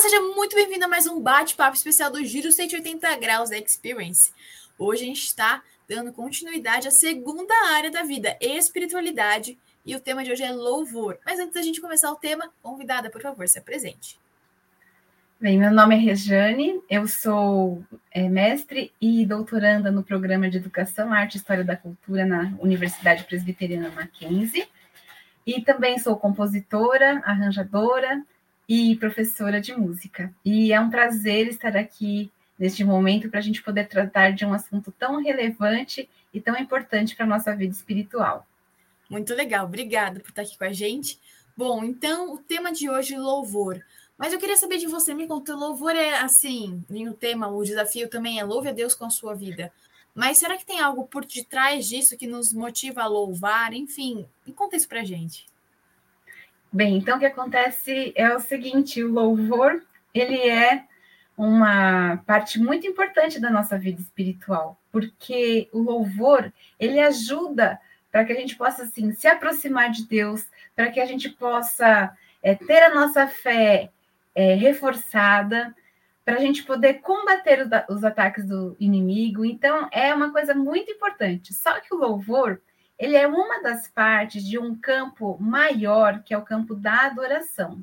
seja muito bem-vindo a mais um bate-papo especial do Giro 180 Graus Experience. Hoje a gente está dando continuidade à segunda área da vida, espiritualidade, e o tema de hoje é louvor. Mas antes da gente começar o tema, convidada, por favor, se apresente. Bem, meu nome é Rejane, eu sou é, mestre e doutoranda no programa de Educação, Arte e História da Cultura na Universidade Presbiteriana Mackenzie, e também sou compositora, arranjadora, e professora de música. E é um prazer estar aqui neste momento para a gente poder tratar de um assunto tão relevante e tão importante para a nossa vida espiritual. Muito legal, obrigada por estar aqui com a gente. Bom, então o tema de hoje é louvor. Mas eu queria saber de você, me conta, louvor é assim, o tema, o desafio também é louve a Deus com a sua vida. Mas será que tem algo por detrás disso que nos motiva a louvar? Enfim, me conta isso pra gente. Bem, então o que acontece é o seguinte, o louvor, ele é uma parte muito importante da nossa vida espiritual, porque o louvor, ele ajuda para que a gente possa assim se aproximar de Deus, para que a gente possa é, ter a nossa fé é, reforçada, para a gente poder combater os, os ataques do inimigo. Então, é uma coisa muito importante. Só que o louvor, ele é uma das partes de um campo maior, que é o campo da adoração.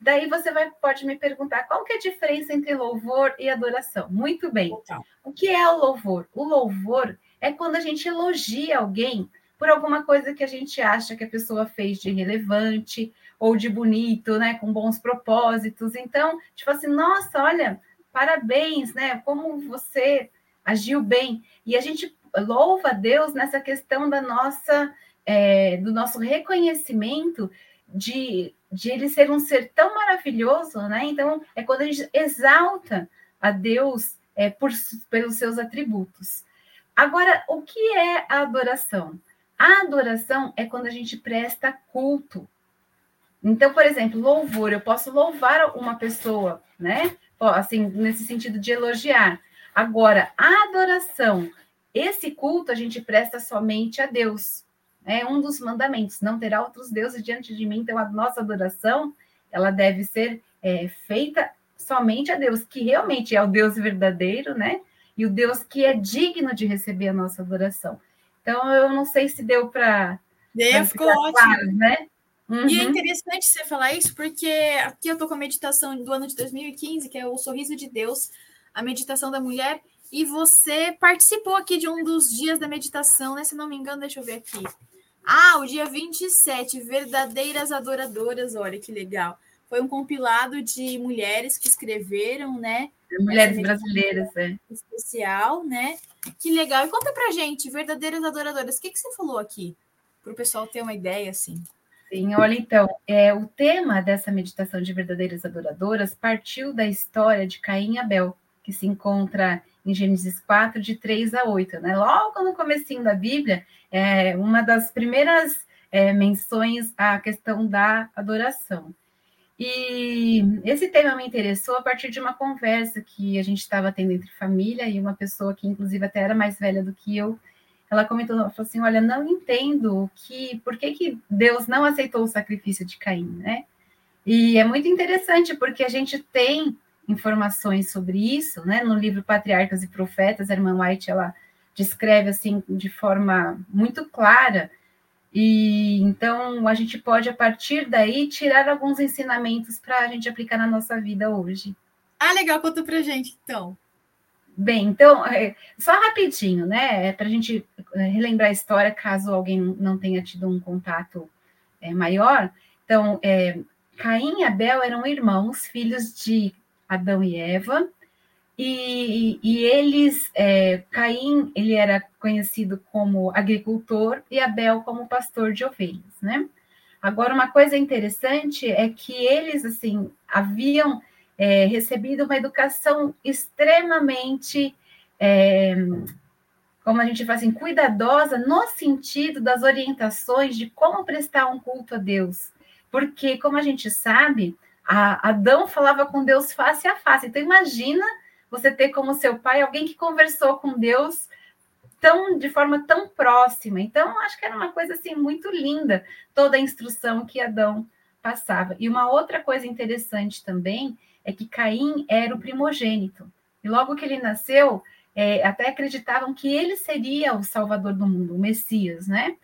Daí você vai, pode me perguntar qual que é a diferença entre louvor e adoração. Muito bem. O que é o louvor? O louvor é quando a gente elogia alguém por alguma coisa que a gente acha que a pessoa fez de relevante ou de bonito, né, com bons propósitos. Então, tipo assim, nossa, olha, parabéns, né? Como você agiu bem. E a gente louva a Deus nessa questão da nossa, é, do nosso reconhecimento de, de ele ser um ser tão maravilhoso, né? Então, é quando a gente exalta a Deus é, por, pelos seus atributos. Agora, o que é a adoração? A adoração é quando a gente presta culto. Então, por exemplo, louvor, eu posso louvar uma pessoa, né? Assim, nesse sentido de elogiar. Agora, a adoração esse culto a gente presta somente a Deus. É um dos mandamentos, não terá outros deuses diante de mim. Então, a nossa adoração, ela deve ser é, feita somente a Deus, que realmente é o Deus verdadeiro, né? E o Deus que é digno de receber a nossa adoração. Então, eu não sei se deu para. Ficou ótimo. Claro, né? Uhum. E é uhum. interessante você falar isso, porque aqui eu estou com a meditação do ano de 2015, que é o Sorriso de Deus, a meditação da mulher, e você participou aqui de um dos dias da meditação, né? Se não me engano, deixa eu ver aqui. Ah, o dia 27, Verdadeiras Adoradoras, olha que legal. Foi um compilado de mulheres que escreveram, né? Mulheres brasileiras, é. Especial, né? Que legal. E conta pra gente, Verdadeiras Adoradoras, o que, que você falou aqui? Para o pessoal ter uma ideia, assim. Sim, olha, então, é, o tema dessa meditação de verdadeiras adoradoras partiu da história de Caim e Abel, que se encontra em Gênesis 4, de 3 a 8, né? Logo no comecinho da Bíblia, é uma das primeiras é, menções à questão da adoração. E esse tema me interessou a partir de uma conversa que a gente estava tendo entre família e uma pessoa que, inclusive, até era mais velha do que eu. Ela comentou, ela falou assim: Olha, não entendo que por que, que Deus não aceitou o sacrifício de Caim, né? E é muito interessante porque a gente tem informações sobre isso, né? No livro Patriarcas e Profetas, a irmã White ela descreve assim de forma muito clara. E então a gente pode a partir daí tirar alguns ensinamentos para a gente aplicar na nossa vida hoje. Ah, legal, conta para gente então. Bem, então, é, só rapidinho, né? É para a gente é, relembrar a história, caso alguém não tenha tido um contato é, maior. Então, é, Caim e Abel eram irmãos, filhos de Adão e Eva, e, e eles, é, Caim, ele era conhecido como agricultor e Abel como pastor de ovelhas, né? Agora, uma coisa interessante é que eles, assim, haviam é, recebido uma educação extremamente, é, como a gente fala assim, cuidadosa no sentido das orientações de como prestar um culto a Deus. Porque, como a gente sabe, a, Adão falava com Deus face a face. Então, imagina você ter como seu pai alguém que conversou com Deus tão de forma tão próxima. Então, acho que era uma coisa assim muito linda toda a instrução que Adão passava. E uma outra coisa interessante também é que Caim era o primogênito. E logo que ele nasceu, é, até acreditavam que ele seria o salvador do mundo, o Messias, né?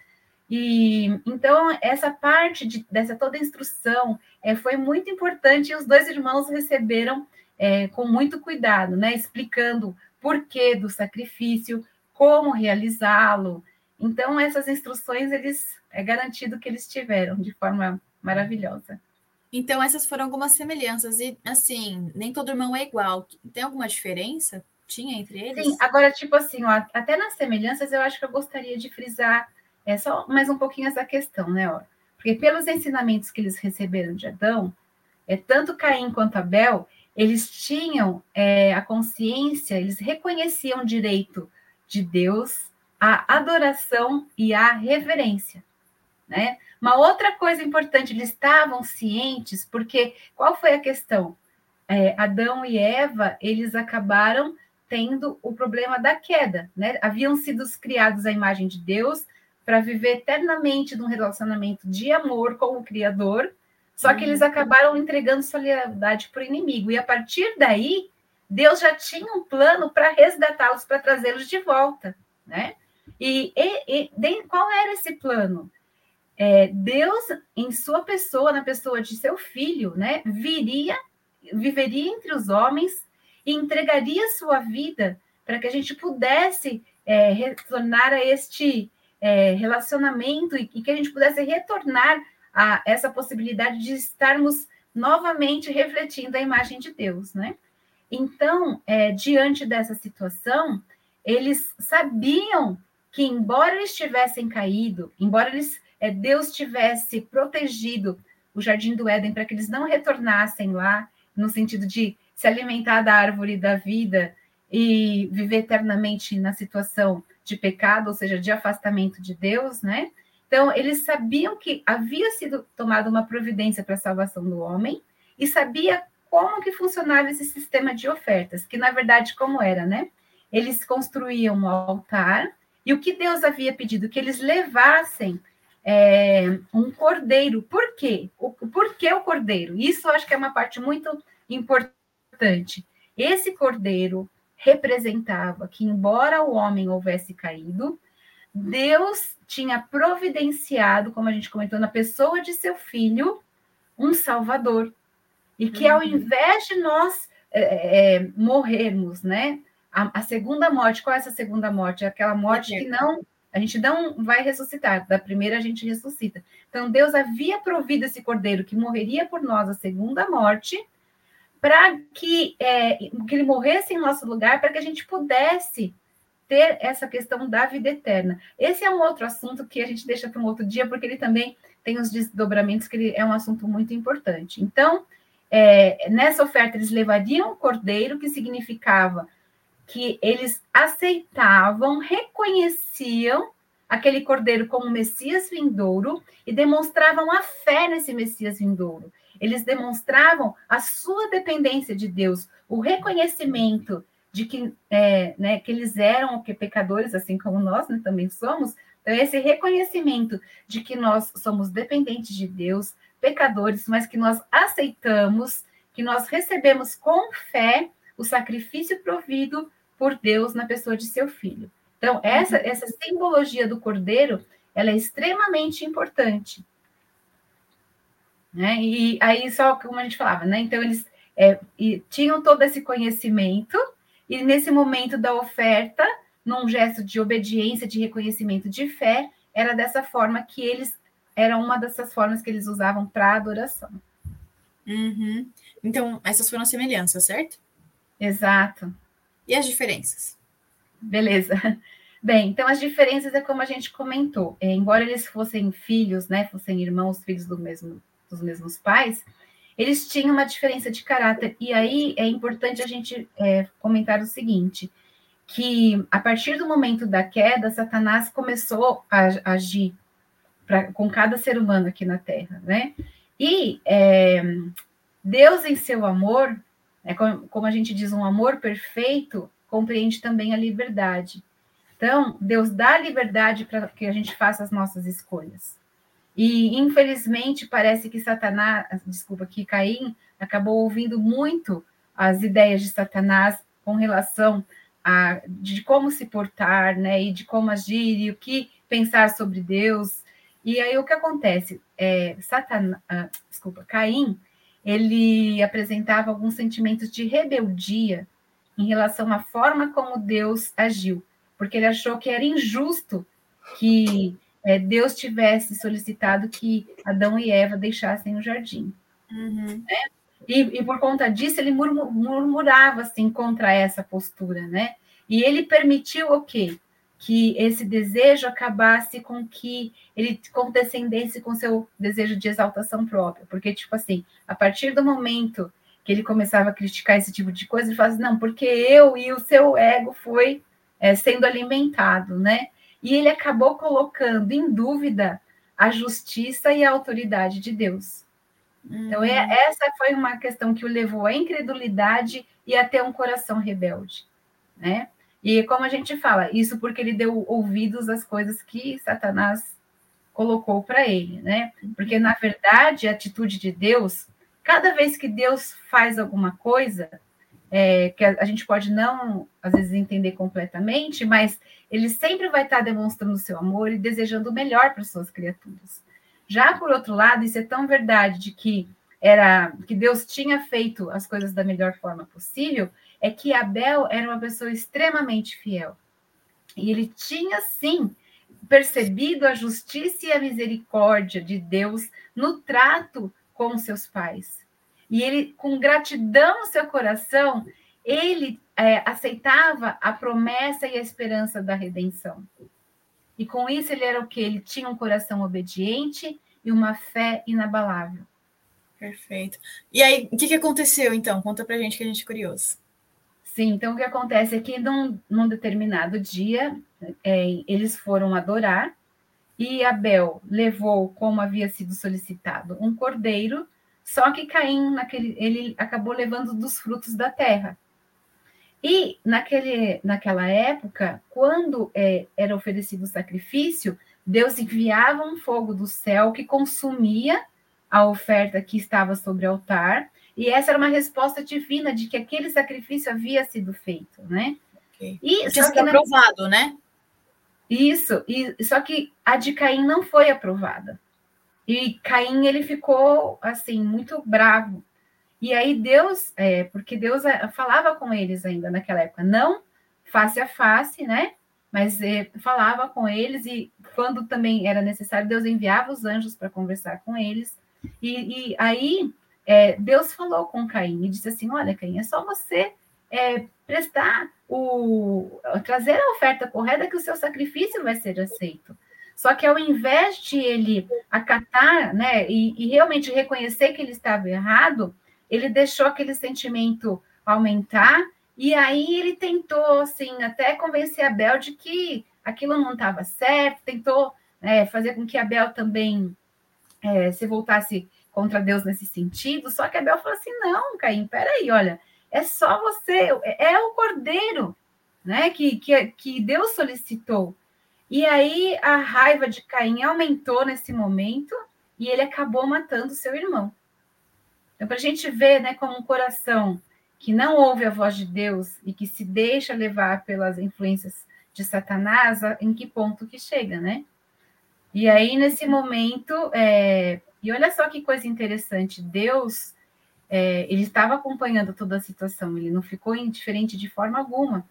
E então essa parte de, dessa toda instrução é, foi muito importante e os dois irmãos receberam é, com muito cuidado, né? Explicando porquê do sacrifício, como realizá-lo. Então essas instruções eles é garantido que eles tiveram de forma maravilhosa. Então essas foram algumas semelhanças e assim nem todo irmão é igual. Tem alguma diferença? Tinha entre eles? Sim, agora tipo assim, ó, até nas semelhanças eu acho que eu gostaria de frisar é só mais um pouquinho essa questão, né? Ó? Porque pelos ensinamentos que eles receberam de Adão, é, tanto Caim quanto Abel, eles tinham é, a consciência, eles reconheciam o direito de Deus à adoração e à reverência, né? Uma outra coisa importante, eles estavam cientes, porque qual foi a questão? É, Adão e Eva, eles acabaram tendo o problema da queda, né? Haviam sido criados à imagem de Deus, para viver eternamente num relacionamento de amor com o Criador, só que eles uhum. acabaram entregando sua lealdade para o inimigo. E a partir daí, Deus já tinha um plano para resgatá-los, para trazê-los de volta, né? E, e, e qual era esse plano? É, Deus, em sua pessoa, na pessoa de seu filho, né, viria, viveria entre os homens e entregaria sua vida para que a gente pudesse é, retornar a este é, relacionamento e, e que a gente pudesse retornar a essa possibilidade de estarmos novamente refletindo a imagem de Deus, né? Então, é, diante dessa situação, eles sabiam que, embora eles tivessem caído, embora eles, é, Deus tivesse protegido o jardim do Éden para que eles não retornassem lá, no sentido de se alimentar da árvore da vida e viver eternamente na situação de pecado, ou seja, de afastamento de Deus, né? Então, eles sabiam que havia sido tomada uma providência para a salvação do homem e sabia como que funcionava esse sistema de ofertas, que na verdade como era, né? Eles construíam um altar e o que Deus havia pedido que eles levassem é, um cordeiro. Por quê? O, por que o cordeiro? Isso eu acho que é uma parte muito importante. Esse cordeiro representava que, embora o homem houvesse caído, Deus tinha providenciado, como a gente comentou, na pessoa de seu filho, um Salvador. E que, ao uhum. invés de nós é, é, é, morrermos, né? A, a, segunda morte, qual é essa segunda morte? É aquela morte que não. A gente não vai ressuscitar, da primeira a gente ressuscita. Então, Deus havia provido esse cordeiro que morreria por nós a segunda morte, para que, é, que ele morresse em nosso lugar, para que a gente pudesse ter essa questão da vida eterna. Esse é um outro assunto que a gente deixa para um outro dia, porque ele também tem os desdobramentos, que ele é um assunto muito importante. Então, é, nessa oferta, eles levariam o cordeiro, que significava que eles aceitavam, reconheciam aquele cordeiro como Messias vindouro e demonstravam a fé nesse Messias vindouro. Eles demonstravam a sua dependência de Deus, o reconhecimento de que, é, né, que eles eram que pecadores, assim como nós né, também somos. Então, esse reconhecimento de que nós somos dependentes de Deus, pecadores, mas que nós aceitamos, que nós recebemos com fé o sacrifício provido por Deus na pessoa de seu filho. Então, essa, essa simbologia do cordeiro, ela é extremamente importante. Né? E aí, só como a gente falava, né? Então, eles é, tinham todo esse conhecimento, e nesse momento da oferta, num gesto de obediência, de reconhecimento de fé, era dessa forma que eles, era uma dessas formas que eles usavam para adoração. Uhum. Então, essas foram as semelhanças, certo? Exato. E as diferenças? Beleza. Bem, então as diferenças é como a gente comentou. É, embora eles fossem filhos, né, fossem irmãos, filhos do mesmo dos mesmos pais, eles tinham uma diferença de caráter. E aí é importante a gente é, comentar o seguinte: que a partir do momento da queda, Satanás começou a, agir pra, com cada ser humano aqui na Terra, né? E é, Deus, em seu amor, é, como, como a gente diz, um amor perfeito, compreende também a liberdade. Então, Deus dá liberdade para que a gente faça as nossas escolhas. E infelizmente parece que Satanás, desculpa, que Caim acabou ouvindo muito as ideias de Satanás com relação a de como se portar, né, e de como agir e o que pensar sobre Deus. E aí o que acontece? É, Satanás, ah, desculpa, Caim, ele apresentava alguns sentimentos de rebeldia em relação à forma como Deus agiu, porque ele achou que era injusto que é, Deus tivesse solicitado que Adão e Eva deixassem o jardim. Uhum. Né? E, e, por conta disso, ele murmurava assim contra essa postura, né? E ele permitiu o quê? Que esse desejo acabasse com que ele condescendesse com seu desejo de exaltação própria. Porque, tipo assim, a partir do momento que ele começava a criticar esse tipo de coisa, ele falava assim, não, porque eu e o seu ego foi é, sendo alimentado, né? E ele acabou colocando em dúvida a justiça e a autoridade de Deus. Então, é, uhum. essa foi uma questão que o levou à incredulidade e a ter um coração rebelde, né? E como a gente fala, isso porque ele deu ouvidos às coisas que Satanás colocou para ele, né? Porque, na verdade, a atitude de Deus cada vez que Deus faz alguma coisa, é, que a, a, gente pode não, às vezes, entender completamente, mas ele sempre vai estar demonstrando o seu amor e desejando o melhor para suas criaturas. Já por outro lado, isso é tão verdade de que era que Deus tinha feito as coisas da melhor forma possível, é que Abel era uma pessoa extremamente fiel. E ele tinha sim percebido a justiça e a misericórdia de Deus no trato com seus pais. E ele, com gratidão no seu coração, ele é, aceitava a promessa e a esperança da redenção. E com isso ele era o que? Ele tinha um coração obediente e uma fé inabalável. Perfeito. E aí, o que, que aconteceu então? Conta pra gente que a gente é curioso. Sim, então o que acontece é que num, num determinado dia é, eles foram adorar e Abel levou, como havia sido solicitado, um cordeiro, só que Caim, naquele, ele acabou levando dos frutos da terra. E naquele, naquela época, quando é, era oferecido o sacrifício, Deus enviava um fogo do céu que consumia a oferta que estava sobre o altar, e essa era uma resposta divina de que aquele sacrifício havia sido feito, né? Okay. E, Tinha sido aprovado, né? Isso, e só que a de Caim não foi aprovada. E Caim ele ficou assim muito bravo. E aí Deus, é, porque Deus é, falava com eles ainda naquela época, não face a face, né? Mas é, falava com eles e quando também era necessário Deus enviava os anjos para conversar com eles. E, e aí é, Deus falou com Caim e disse assim: Olha, Caim, é só você é, prestar o trazer a oferta correta que o seu sacrifício vai ser aceito. Só que ao invés de ele acatar, né, e, e realmente reconhecer que ele estava errado, ele deixou aquele sentimento aumentar e aí ele tentou, assim, até convencer Abel de que aquilo não estava certo, tentou é, fazer com que Abel também é, se voltasse contra Deus nesse sentido. Só que Abel falou assim: não, Caim, peraí, olha, é só você, é o cordeiro, né? Que, que, que Deus solicitou. E aí a raiva de Caim aumentou nesse momento e ele acabou matando seu irmão. Então, para a gente ver, né, como um coração que não ouve a voz de Deus e que se deixa levar pelas influências de Satanás, em que ponto que chega, né? E aí, nesse momento, é... e olha só que coisa interessante, Deus é, ele estava acompanhando toda a situação, ele não ficou indiferente de forma alguma.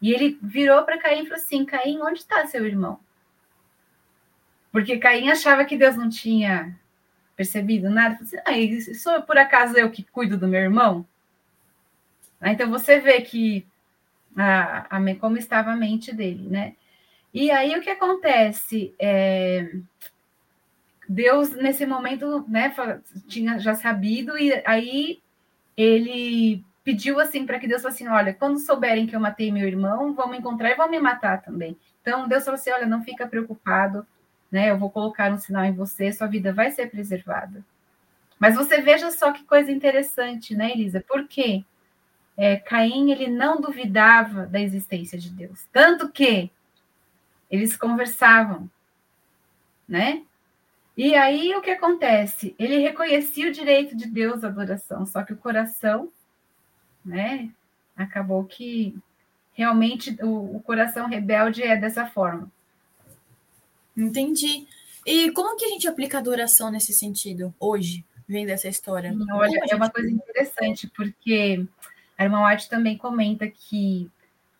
E ele virou para Caim e falou assim: Caim, onde está seu irmão? Porque Caim achava que Deus não tinha percebido nada. Assim, ah, sou por acaso eu que cuido do meu irmão? Ah, então você vê que a, a, como estava a mente dele, né? E aí o que acontece? É, Deus, nesse momento, né, tinha já sabido, e aí ele pediu assim para que Deus fosse assim: olha, quando souberem que eu matei meu irmão, vão me encontrar e vão me matar também. Então Deus falou assim: olha, não fica preocupado, né? Eu vou colocar um sinal em você, sua vida vai ser preservada. Mas você veja só que coisa interessante, né, Elisa? Por quê? É, Caim ele não duvidava da existência de Deus, tanto que eles conversavam, né? E aí o que acontece? Ele reconhecia o direito de Deus à adoração, só que o coração, né, acabou que realmente o, o coração rebelde é dessa forma. Entendi. E como que a gente aplica adoração nesse sentido hoje, vendo essa história? Olha, é uma coisa interessante, porque a irmã White também comenta que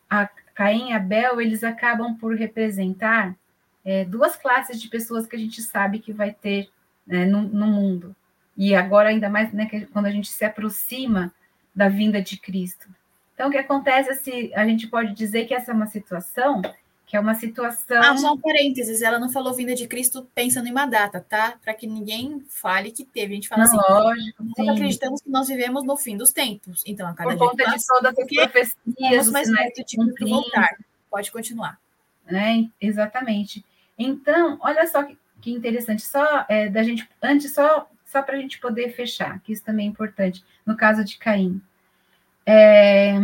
a Caim e Abel, eles acabam por representar é, duas classes de pessoas que a gente sabe que vai ter né, no, no, mundo. E agora, ainda mais né, quando a gente se aproxima da vinda de Cristo. Então, o que acontece é se a gente pode dizer que essa é uma situação que é uma situação. Ah, só um parênteses, ela não falou vinda de Cristo pensando em uma data, tá? Para que ninguém fale que teve. A gente fala não, assim, lógico, nós sim. acreditamos que nós vivemos no fim dos tempos. Então, a cada Por conta de todas as profecias, mais perto de voltar. Pode continuar. Né? Exatamente. Então, olha só que, que interessante, só é, da gente, antes, só, só para a gente poder fechar, que isso também é importante, no caso de Caim. É,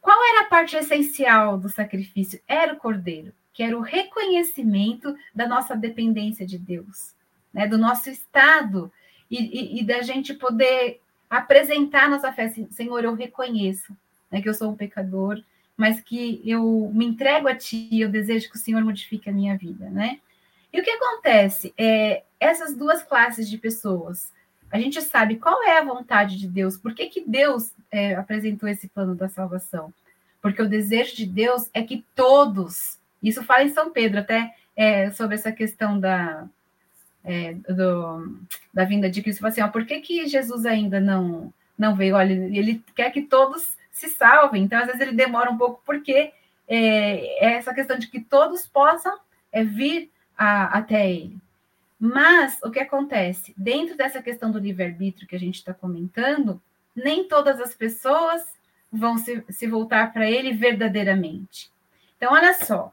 qual era a parte essencial do sacrifício? Era o cordeiro, que era o reconhecimento da nossa dependência de Deus, né? do nosso estado, e, e, e da gente poder apresentar nossa fé. Senhor, eu reconheço né, que eu sou um pecador, mas que eu me entrego a Ti, eu desejo que o Senhor modifique a minha vida, né? E o que acontece? É, essas duas classes de pessoas, a gente sabe qual é a vontade de Deus, por que, que Deus é, apresentou esse plano da salvação? Porque o desejo de Deus é que todos, isso fala em São Pedro, até é, sobre essa questão da, é, do, da vinda de Cristo, assim, ó, por que, que Jesus ainda não, não veio? Olha, ele quer que todos se salvem, então às vezes ele demora um pouco, porque é, é essa questão de que todos possam é, vir a, até ele. Mas o que acontece? Dentro dessa questão do livre-arbítrio que a gente está comentando, nem todas as pessoas vão se, se voltar para ele verdadeiramente. Então, olha só,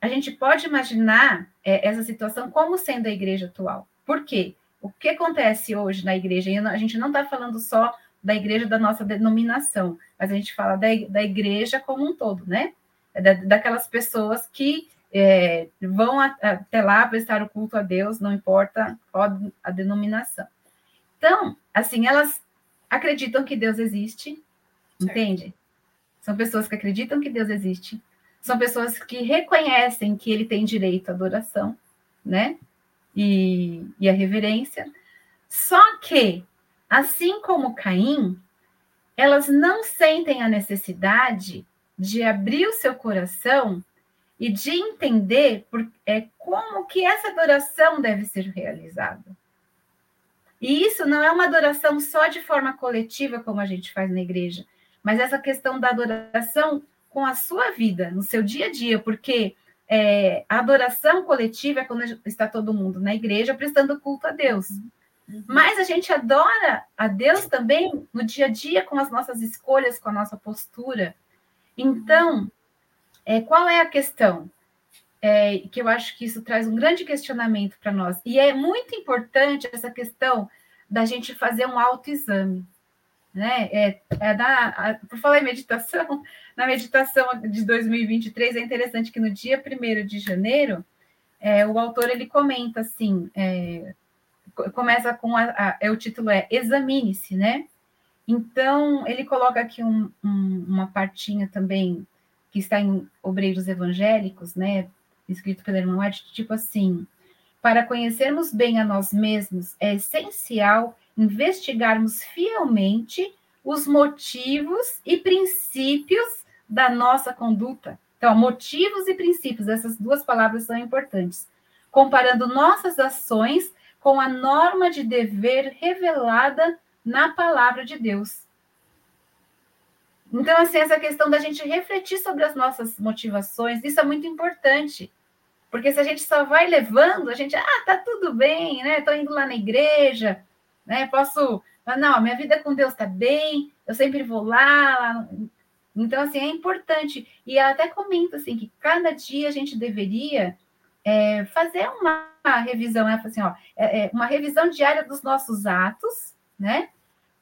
a gente pode imaginar é, essa situação como sendo a igreja atual. Por quê? O que acontece hoje na igreja? E a gente não está falando só da igreja da nossa denominação, mas a gente fala da, da igreja como um todo, né? É da, daquelas pessoas que é, vão até lá prestar o culto a Deus, não importa qual a denominação. Então, assim, elas acreditam que Deus existe, entende? São pessoas que acreditam que Deus existe, são pessoas que reconhecem que ele tem direito à adoração, né? E, e a reverência. Só que, assim como Caim, elas não sentem a necessidade de abrir o seu coração e de entender por, é, como que essa adoração deve ser realizada. E isso não é uma adoração só de forma coletiva, como a gente faz na igreja, mas essa questão da adoração com a sua vida, no seu dia a dia, porque é, a adoração coletiva é quando está todo mundo na igreja prestando culto a Deus. Uhum. Mas a gente adora a Deus também no dia a dia, com as nossas escolhas, com a nossa postura. Então, é, qual é a questão? É, que eu acho que isso traz um grande questionamento para nós. E é muito importante essa questão da gente fazer um autoexame. Né? É, é da, a, por falar em meditação, na meditação de 2023 é interessante que no dia 1 de janeiro, é, o autor ele comenta assim, é, começa com a, a, é, o título é Examine-se, né? Então ele coloca aqui um, um, uma partinha também que está em Obreiros Evangélicos, né, escrito pela irmã White, tipo assim, para conhecermos bem a nós mesmos, é essencial investigarmos fielmente os motivos e princípios da nossa conduta. Então, motivos e princípios, essas duas palavras são importantes. Comparando nossas ações com a norma de dever revelada na palavra de Deus. Então, assim, essa questão da gente refletir sobre as nossas motivações, isso é muito importante. Porque se a gente só vai levando, a gente, ah, tá tudo bem, né? Tô indo lá na igreja, né? Posso, ah, não, minha vida com Deus tá bem, eu sempre vou lá, lá. Então, assim, é importante. E ela até comenta, assim, que cada dia a gente deveria é, fazer uma revisão, né? Assim, ó, é, é uma revisão diária dos nossos atos, né?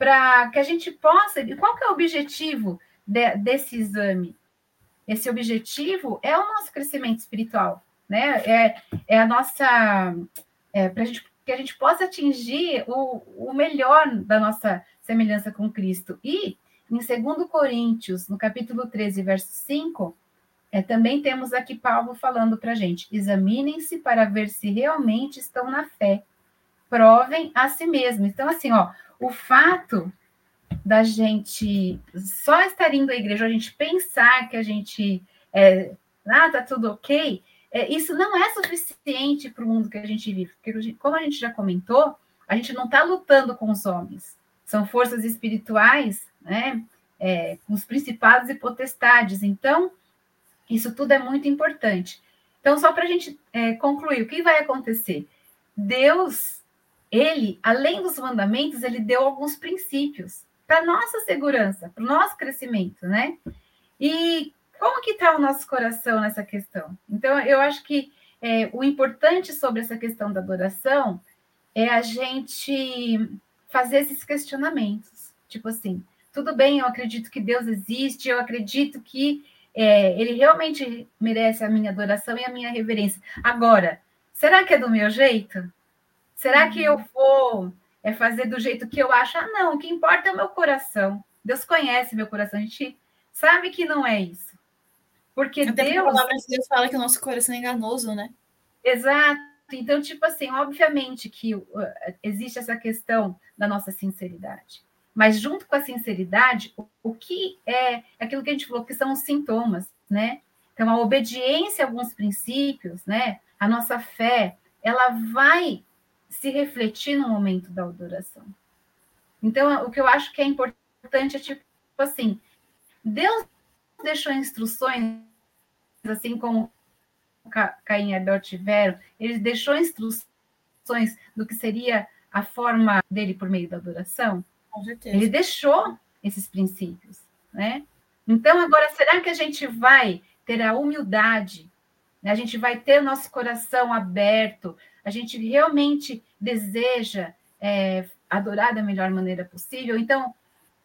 Para que a gente possa. Qual que é o objetivo de, desse exame? Esse objetivo é o nosso crescimento espiritual, né? É, é a nossa é, para que a gente possa atingir o, o melhor da nossa semelhança com Cristo. E em 2 Coríntios, no capítulo 13, verso 5, é, também temos aqui Paulo falando para a gente: examinem-se para ver se realmente estão na fé, provem a si mesmos. Então, assim, ó, o fato da gente só estar indo à igreja, a gente pensar que a gente é, ah, tá tudo ok, é, isso não é suficiente para o mundo que a gente vive, porque como a gente já comentou, a gente não está lutando com os homens, são forças espirituais, né? É, com os principados e potestades. Então, isso tudo é muito importante. Então, só para a gente é, concluir, o que vai acontecer? Deus, ele, além dos mandamentos, ele deu alguns princípios para nossa segurança, para o nosso crescimento, né? E como que está o nosso coração nessa questão? Então, eu acho que é, o importante sobre essa questão da adoração é a gente fazer esses questionamentos. Tipo assim, tudo bem, eu acredito que Deus existe, eu acredito que é, ele realmente merece a minha adoração e a minha reverência. Agora, será que é do meu jeito? Será que eu vou é, fazer do jeito que eu acho? Ah, não, o que importa é o meu coração. Deus conhece meu coração, a gente sabe que não é isso. Porque Até Deus. A palavra de Deus fala que o nosso coração é enganoso, né? Exato. Então, tipo assim, obviamente que uh, existe essa questão da nossa sinceridade. Mas junto com a sinceridade, o, o que é aquilo que a gente falou que são os sintomas, né? Então, a obediência a alguns princípios, né? A nossa fé, ela vai se refletir no momento da adoração. Então, o que eu acho que é importante é tipo assim, Deus deixou instruções, assim como Caim e Abel tiveram, ele deixou instruções do que seria a forma dele por meio da adoração. Com certeza. Ele deixou esses princípios, né? Então, agora, será que a gente vai ter a humildade? Né? A gente vai ter o nosso coração aberto? A gente realmente deseja é, adorar da melhor maneira possível? Então,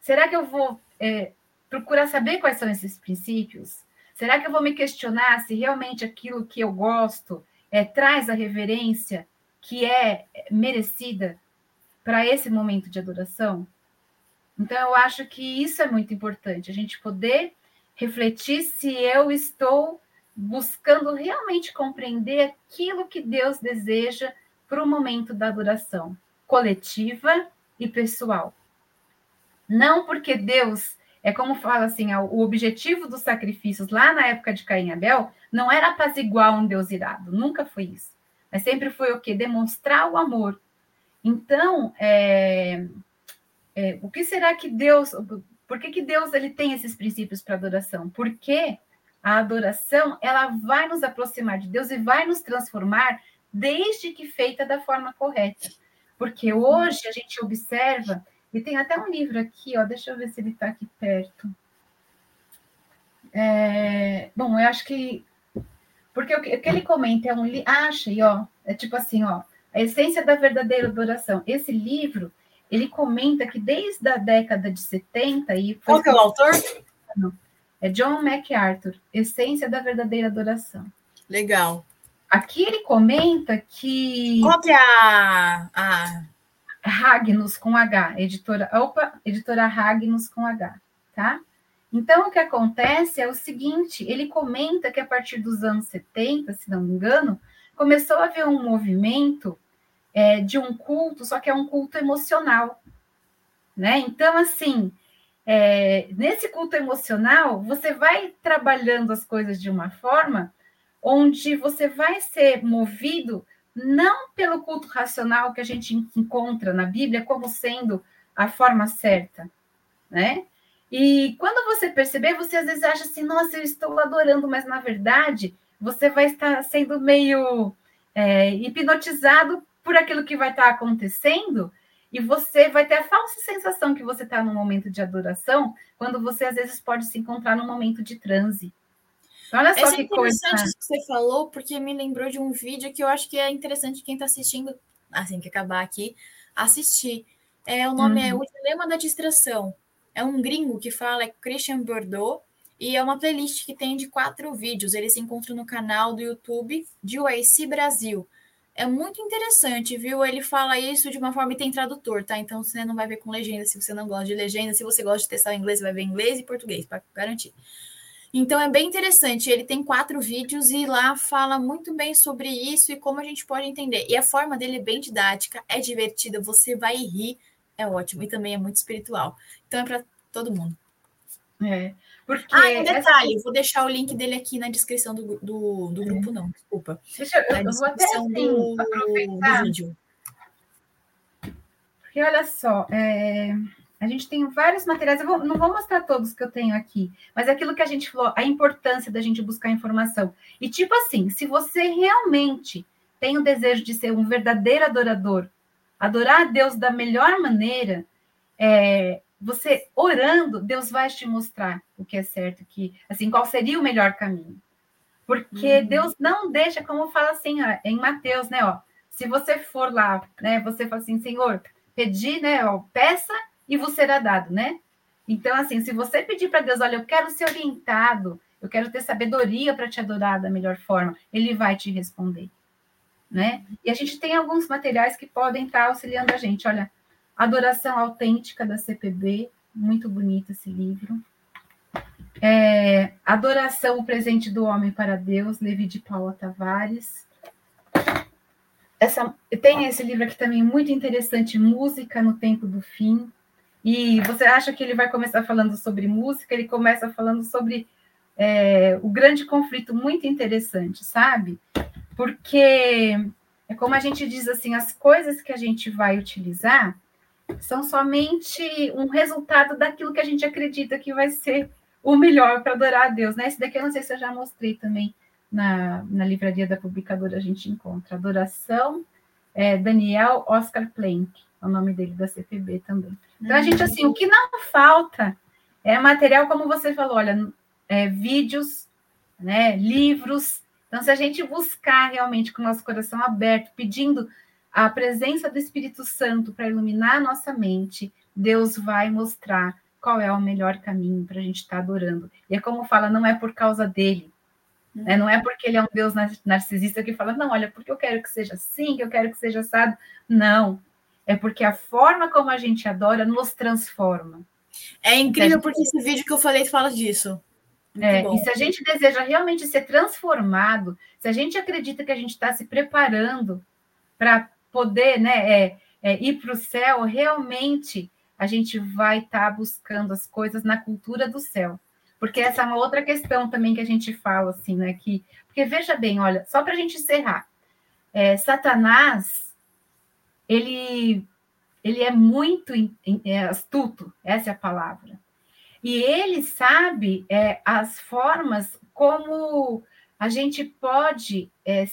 será que eu vou é, procurar saber quais são esses princípios? Será que eu vou me questionar se realmente aquilo que eu gosto é, traz a reverência que é merecida para esse momento de adoração? Então, eu acho que isso é muito importante, a gente poder refletir se eu estou buscando realmente compreender aquilo que Deus deseja para o momento da adoração coletiva e pessoal. Não porque Deus, é como fala assim, o objetivo dos sacrifícios lá na época de Caim e Abel não era apaziguar um Deus irado, nunca foi isso. Mas sempre foi o quê? Demonstrar o amor. Então, é, é, o que será que Deus. Por que, que Deus ele tem esses princípios para adoração? Porque a adoração ela vai nos aproximar de Deus e vai nos transformar desde que feita da forma correta. Porque hoje a gente observa, e tem até um livro aqui, ó, deixa eu ver se ele está aqui perto. É, bom, eu acho que. Porque o que, o que ele comenta é um livro. Ah, achei, ó. É tipo assim, ó. A essência da verdadeira adoração. Esse livro ele comenta que desde a década de 70 e qual que é o autor? É John MacArthur, Essência da Verdadeira Adoração. Legal. Aqui ele comenta que qual que é a, a... Ragnus com H, editora, opa, editora Ragnus com H, tá? Então o que acontece é o seguinte, ele comenta que a partir dos anos 70, se não me engano, começou a haver um movimento é, de um culto, só que é um culto emocional. Né? Então, assim, é, nesse culto emocional, você vai trabalhando as coisas de uma forma onde você vai ser movido não pelo culto racional que a gente encontra na Bíblia como sendo a forma certa, né? E quando você perceber, você às vezes acha assim, nossa, eu estou adorando, mas na verdade você vai estar sendo meio é, hipnotizado por aquilo que vai estar acontecendo, e você vai ter a falsa sensação que você está num momento de adoração, quando você às vezes pode se encontrar num momento de transe. Então, olha só Essa que é interessante coisa. isso que você falou, porque me lembrou de um vídeo que eu acho que é interessante quem está assistindo, assim que acabar aqui, assistir. É, o nome é uhum. é O Dilema da Distração. É um gringo que fala, é Christian Bordeaux, e é uma playlist que tem de quatro vídeos. Ele se encontra no canal do YouTube de UAC Brasil é muito interessante, viu? Ele fala isso de uma forma e tem tradutor, tá? Então você não vai ver com legenda se você não gosta de legenda. Se você gosta de testar o inglês, vai ver inglês e português, para garantir. Então é bem interessante. Ele tem quatro vídeos e lá fala muito bem sobre isso e como a gente pode entender. E a forma dele é bem didática, é divertida, você vai rir, é ótimo. E também é muito espiritual. Então é para todo mundo. É. Porque ah, um detalhe, essa... vou deixar o link dele aqui na descrição do, do, do grupo, não, desculpa. Deixa eu, eu vou até assim, do, aproveitar. Do vídeo. Porque olha só, é, a gente tem vários materiais, eu vou, não vou mostrar todos que eu tenho aqui, mas é aquilo que a gente falou, a importância da gente buscar informação. E tipo assim, se você realmente tem o desejo de ser um verdadeiro adorador, adorar a Deus da melhor maneira, é, você orando, Deus vai te mostrar o que é certo, que assim, qual seria o melhor caminho. Porque uhum. Deus não deixa, como fala assim, em Mateus, né, ó, se você for lá, né, você fala assim, Senhor, pedir, né, ó, peça e vos será dado, né? Então, assim, se você pedir para Deus, olha, eu quero ser orientado, eu quero ter sabedoria para te adorar da melhor forma, ele vai te responder, né? E a gente tem alguns materiais que podem estar auxiliando a gente, olha, Adoração Autêntica da CPB, muito bonito esse livro. É, Adoração, o presente do homem para Deus, Levi de Paula Tavares. Essa, tem esse livro aqui também muito interessante, Música no Tempo do Fim. E você acha que ele vai começar falando sobre música, ele começa falando sobre é, o grande conflito, muito interessante, sabe? Porque é como a gente diz assim, as coisas que a gente vai utilizar, são somente um resultado daquilo que a gente acredita que vai ser o melhor para adorar a Deus, né? Esse daqui eu não sei se eu já mostrei também na, na livraria da publicadora, a gente encontra. Adoração, é, Daniel Oscar Plank, é o nome dele da CPB também. Então, a gente, assim, o que não falta é material, como você falou, olha, é, vídeos, né, livros. Então, se a gente buscar realmente com o nosso coração aberto, pedindo a presença do Espírito Santo para iluminar a nossa mente, Deus vai mostrar qual é o melhor caminho para a gente estar tá adorando. E é como fala, não é por causa dele, né? não é porque ele é um Deus narcisista que fala, não, olha, porque eu quero que seja assim, que eu quero que seja assado. Não, é porque a forma como a gente adora nos transforma. É incrível porque esse vídeo que eu falei fala disso. É, e se a gente deseja realmente ser transformado, se a gente acredita que a gente está se preparando para poder né, é, é, ir para o céu, realmente a gente vai estar tá buscando as coisas na cultura do céu. Porque essa é uma outra questão também que a gente fala, assim, né? Que, porque veja bem, olha, só para a gente encerrar, é, Satanás, ele, ele é muito é, astuto, essa é a palavra. E ele sabe é, as formas como a gente pode é,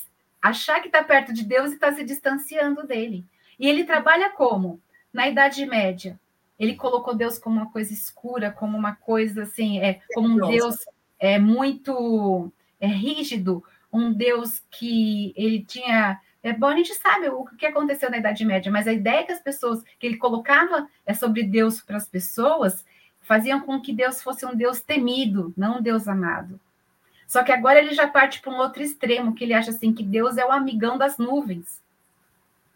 achar que está perto de Deus e está se distanciando dele. E ele trabalha como? Na Idade Média. Ele colocou Deus como uma coisa escura, como uma coisa assim, é, como um Deus é, muito é, rígido, um Deus que ele tinha. É bom, a gente sabe o que aconteceu na Idade Média, mas a ideia que as pessoas, que ele colocava é sobre Deus para as pessoas, faziam com que Deus fosse um Deus temido, não um Deus amado. Só que agora ele já parte para um outro extremo, que ele acha assim que Deus é o amigão das nuvens.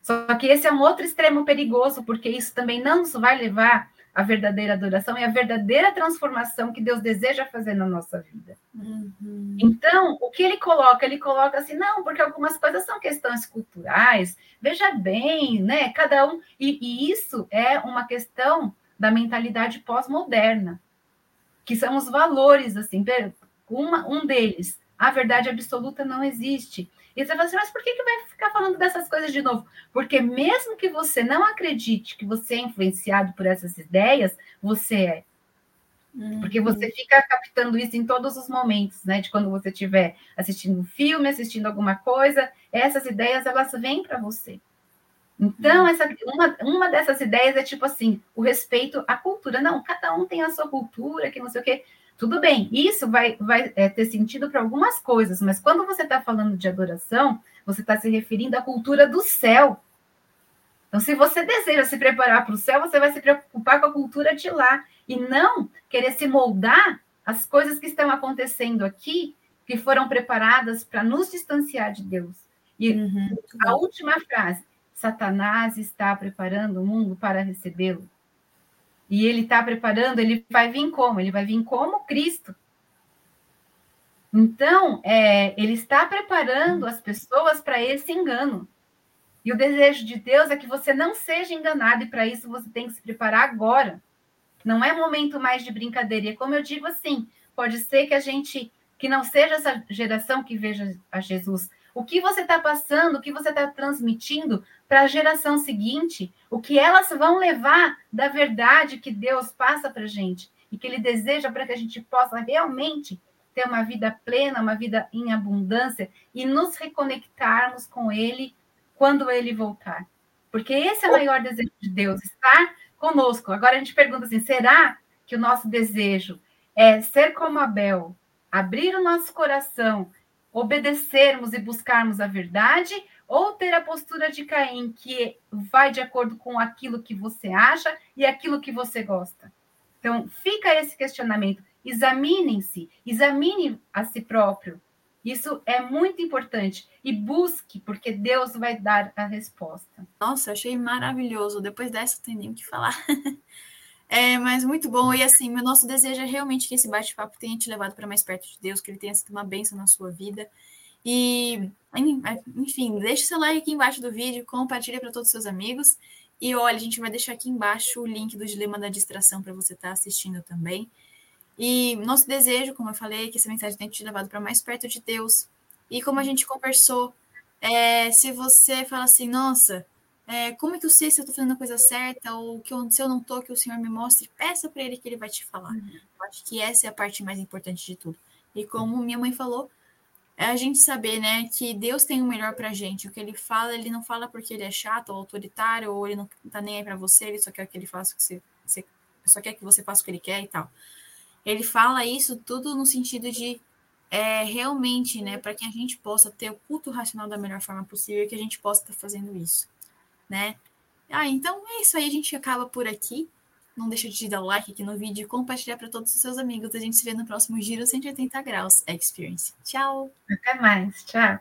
Só que esse é um outro extremo perigoso, porque isso também não nos vai levar à verdadeira adoração e à verdadeira transformação que Deus deseja fazer na nossa vida. Uhum. Então, o que ele coloca? Ele coloca assim, não, porque algumas coisas são questões culturais, veja bem, né? Cada um. E, e isso é uma questão da mentalidade pós-moderna, que são os valores, assim, uma, um deles, a verdade absoluta não existe. E você fala assim, mas por que, que vai ficar falando dessas coisas de novo? Porque mesmo que você não acredite que você é influenciado por essas ideias, você é. Porque você uhum. fica captando isso em todos os momentos, né? De quando você estiver assistindo um filme, assistindo alguma coisa, essas ideias elas vêm para você. Então, uhum. essa, uma, uma dessas ideias é tipo assim, o respeito à cultura. Não, cada um tem a sua cultura, que não sei o quê. Tudo bem, isso vai, vai é, ter sentido para algumas coisas, mas quando você está falando de adoração, você está se referindo à cultura do céu. Então, se você deseja se preparar para o céu, você vai se preocupar com a cultura de lá e não querer se moldar às coisas que estão acontecendo aqui, que foram preparadas para nos distanciar de Deus. E uhum. a última frase: Satanás está preparando o mundo para recebê-lo. E ele está preparando, ele vai vir como? Ele vai vir como Cristo. Então, é, ele está preparando as pessoas para esse engano. E o desejo de Deus é que você não seja enganado, e para isso você tem que se preparar agora. Não é momento mais de brincadeira. E como eu digo assim, pode ser que a gente, que não seja essa geração que veja a Jesus. O que você está passando, o que você está transmitindo para a geração seguinte, o que elas vão levar da verdade que Deus passa para a gente e que Ele deseja para que a gente possa realmente ter uma vida plena, uma vida em abundância e nos reconectarmos com Ele quando Ele voltar. Porque esse é o maior desejo de Deus, estar conosco. Agora a gente pergunta assim: será que o nosso desejo é ser como Abel, abrir o nosso coração, obedecermos e buscarmos a verdade, ou ter a postura de Caim, que vai de acordo com aquilo que você acha e aquilo que você gosta? Então, fica esse questionamento. Examinem-se, examine a si próprio. Isso é muito importante. E busque, porque Deus vai dar a resposta. Nossa, achei maravilhoso. Depois dessa, não tem nem o que falar. é, mas muito bom. E assim, meu nosso desejo é realmente que esse bate-papo tenha te levado para mais perto de Deus, que ele tenha sido uma bênção na sua vida. E, enfim, deixe seu like aqui embaixo do vídeo, compartilhe para todos os seus amigos. E olha, a gente vai deixar aqui embaixo o link do Dilema da Distração para você estar tá assistindo também. E nosso desejo, como eu falei, é que essa mensagem tenha te levado para mais perto de Deus. E como a gente conversou, é, se você fala assim, nossa, é, como é que eu sei se eu estou fazendo a coisa certa ou que eu, se eu não estou, que o Senhor me mostre, peça para Ele que Ele vai te falar. Uhum. Acho que essa é a parte mais importante de tudo. E como minha mãe falou, é a gente saber, né, que Deus tem o melhor para a gente. O que Ele fala, Ele não fala porque Ele é chato ou autoritário ou Ele não está nem aí para você, Ele só quer que Ele faça o que você, você só quer que você faça o que Ele quer e tal. Ele fala isso tudo no sentido de é, realmente, né, para que a gente possa ter o culto racional da melhor forma possível, que a gente possa estar tá fazendo isso, né? Ah, então é isso aí, a gente acaba por aqui. Não deixa de dar o like aqui no vídeo e compartilhar para todos os seus amigos. A gente se vê no próximo Giro 180 Graus Experience. Tchau! Até mais, tchau!